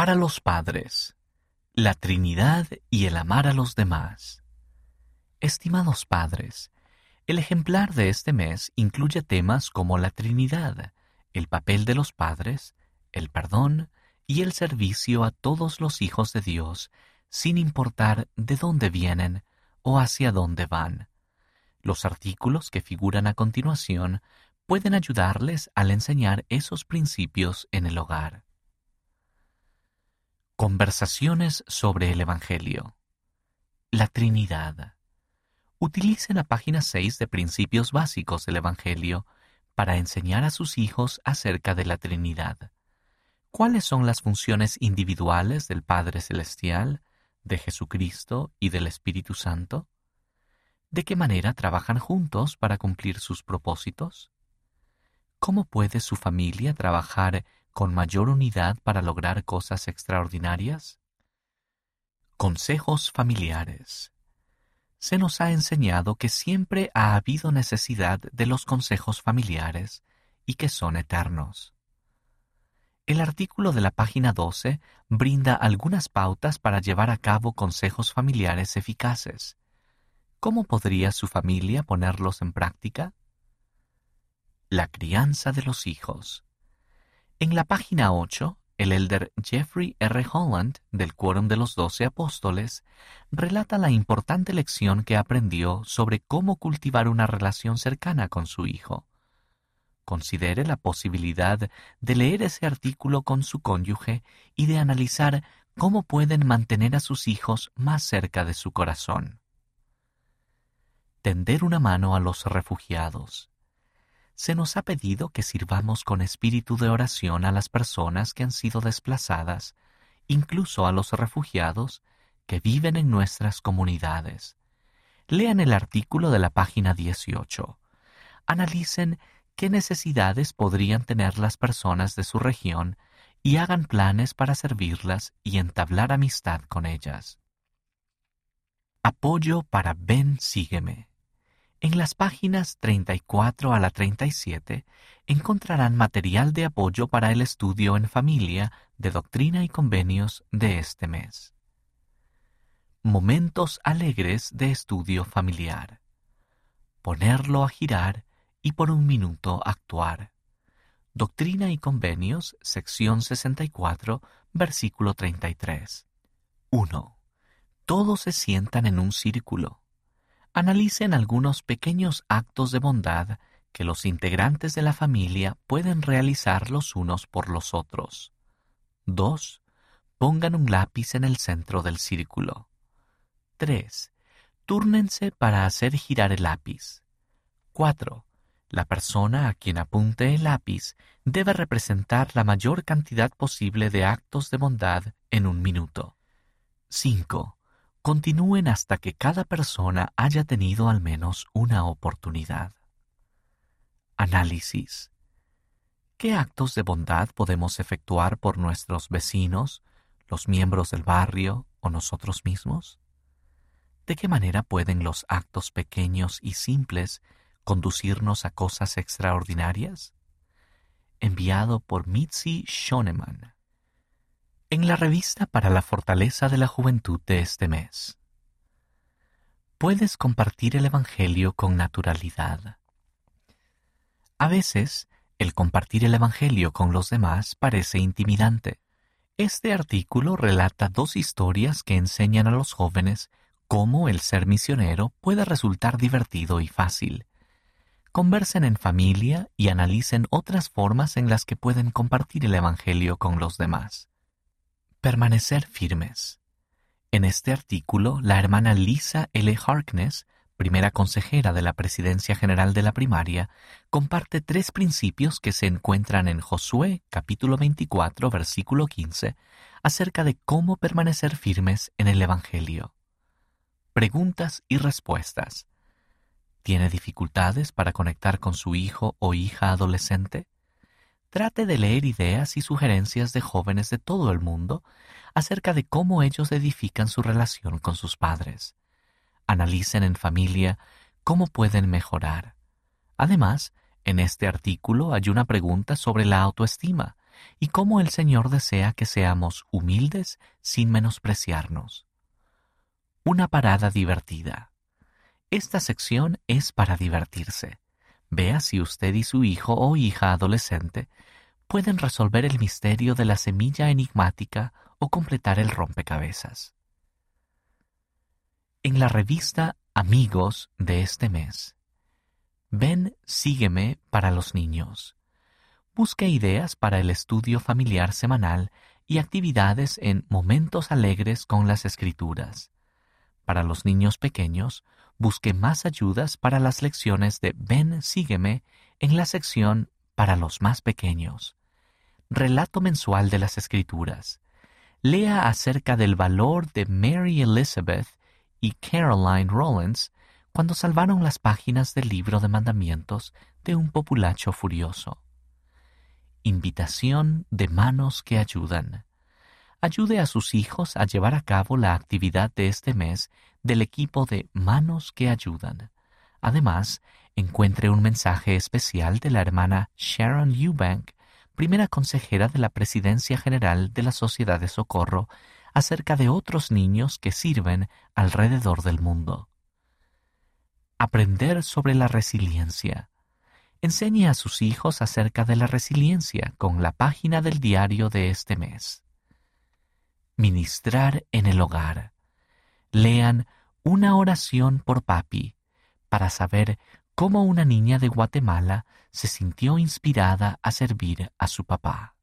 Para los padres, la Trinidad y el amar a los demás. Estimados padres, el ejemplar de este mes incluye temas como la Trinidad, el papel de los padres, el perdón y el servicio a todos los hijos de Dios, sin importar de dónde vienen o hacia dónde van. Los artículos que figuran a continuación pueden ayudarles al enseñar esos principios en el hogar. Conversaciones sobre el Evangelio. La Trinidad. Utilicen la página 6 de Principios Básicos del Evangelio para enseñar a sus hijos acerca de la Trinidad. ¿Cuáles son las funciones individuales del Padre Celestial, de Jesucristo y del Espíritu Santo? ¿De qué manera trabajan juntos para cumplir sus propósitos? ¿Cómo puede su familia trabajar con mayor unidad para lograr cosas extraordinarias? Consejos familiares. Se nos ha enseñado que siempre ha habido necesidad de los consejos familiares y que son eternos. El artículo de la página 12 brinda algunas pautas para llevar a cabo consejos familiares eficaces. ¿Cómo podría su familia ponerlos en práctica? La crianza de los hijos. En la página 8, el elder Jeffrey R. Holland, del Quórum de los Doce Apóstoles, relata la importante lección que aprendió sobre cómo cultivar una relación cercana con su hijo. Considere la posibilidad de leer ese artículo con su cónyuge y de analizar cómo pueden mantener a sus hijos más cerca de su corazón. Tender una mano a los refugiados se nos ha pedido que sirvamos con espíritu de oración a las personas que han sido desplazadas, incluso a los refugiados que viven en nuestras comunidades. Lean el artículo de la página 18. Analicen qué necesidades podrían tener las personas de su región y hagan planes para servirlas y entablar amistad con ellas. Apoyo para Ven Sígueme. En las páginas 34 a la 37 encontrarán material de apoyo para el estudio en familia de doctrina y convenios de este mes. Momentos alegres de estudio familiar. Ponerlo a girar y por un minuto actuar. Doctrina y Convenios, sección 64, versículo 33. 1. Todos se sientan en un círculo analicen algunos pequeños actos de bondad que los integrantes de la familia pueden realizar los unos por los otros. 2. Pongan un lápiz en el centro del círculo. 3. Túrnense para hacer girar el lápiz. 4. La persona a quien apunte el lápiz debe representar la mayor cantidad posible de actos de bondad en un minuto. 5 continúen hasta que cada persona haya tenido al menos una oportunidad. Análisis. ¿Qué actos de bondad podemos efectuar por nuestros vecinos, los miembros del barrio o nosotros mismos? ¿De qué manera pueden los actos pequeños y simples conducirnos a cosas extraordinarias? Enviado por Mitzi Schoneman. En la revista para la fortaleza de la juventud de este mes. Puedes compartir el Evangelio con naturalidad. A veces, el compartir el Evangelio con los demás parece intimidante. Este artículo relata dos historias que enseñan a los jóvenes cómo el ser misionero puede resultar divertido y fácil. Conversen en familia y analicen otras formas en las que pueden compartir el Evangelio con los demás. Permanecer firmes. En este artículo, la hermana Lisa L. Harkness, primera consejera de la Presidencia General de la Primaria, comparte tres principios que se encuentran en Josué capítulo 24 versículo 15 acerca de cómo permanecer firmes en el Evangelio. Preguntas y respuestas. ¿Tiene dificultades para conectar con su hijo o hija adolescente? Trate de leer ideas y sugerencias de jóvenes de todo el mundo acerca de cómo ellos edifican su relación con sus padres. Analicen en familia cómo pueden mejorar. Además, en este artículo hay una pregunta sobre la autoestima y cómo el Señor desea que seamos humildes sin menospreciarnos. Una parada divertida. Esta sección es para divertirse. Vea si usted y su hijo o hija adolescente pueden resolver el misterio de la semilla enigmática o completar el rompecabezas. En la revista Amigos de este mes, Ven, sígueme para los niños. Busque ideas para el estudio familiar semanal y actividades en momentos alegres con las escrituras. Para los niños pequeños, busque más ayudas para las lecciones de Ven, sígueme en la sección para los más pequeños. Relato mensual de las escrituras. Lea acerca del valor de Mary Elizabeth y Caroline Rollins cuando salvaron las páginas del libro de mandamientos de un populacho furioso. Invitación de manos que ayudan. Ayude a sus hijos a llevar a cabo la actividad de este mes del equipo de Manos que Ayudan. Además, encuentre un mensaje especial de la hermana Sharon Eubank, primera consejera de la Presidencia General de la Sociedad de Socorro, acerca de otros niños que sirven alrededor del mundo. Aprender sobre la resiliencia. Enseñe a sus hijos acerca de la resiliencia con la página del diario de este mes. Ministrar en el hogar. Lean una oración por papi para saber cómo una niña de Guatemala se sintió inspirada a servir a su papá.